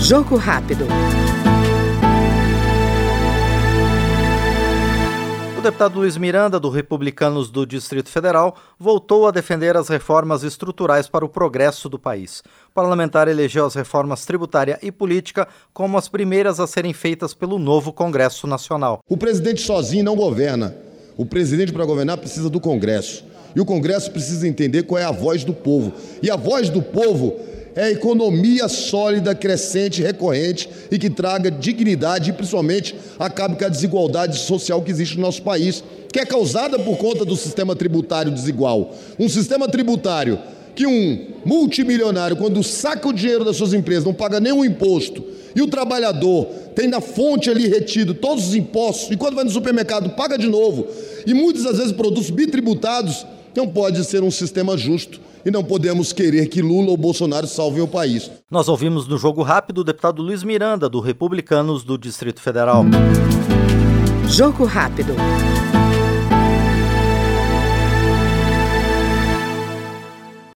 Jogo rápido. O deputado Luiz Miranda, do Republicanos do Distrito Federal, voltou a defender as reformas estruturais para o progresso do país. O parlamentar elegeu as reformas tributária e política como as primeiras a serem feitas pelo novo Congresso Nacional. O presidente sozinho não governa. O presidente, para governar, precisa do Congresso. E o Congresso precisa entender qual é a voz do povo. E a voz do povo é economia sólida, crescente, recorrente e que traga dignidade e principalmente acabe com a desigualdade social que existe no nosso país, que é causada por conta do sistema tributário desigual. Um sistema tributário que um multimilionário, quando saca o dinheiro das suas empresas, não paga nenhum imposto, e o trabalhador tem na fonte ali retido todos os impostos, e quando vai no supermercado paga de novo, e muitas das vezes produtos bitributados, não pode ser um sistema justo e não podemos querer que Lula ou Bolsonaro salvem o país. Nós ouvimos no Jogo Rápido o deputado Luiz Miranda, do Republicanos do Distrito Federal. Jogo Rápido.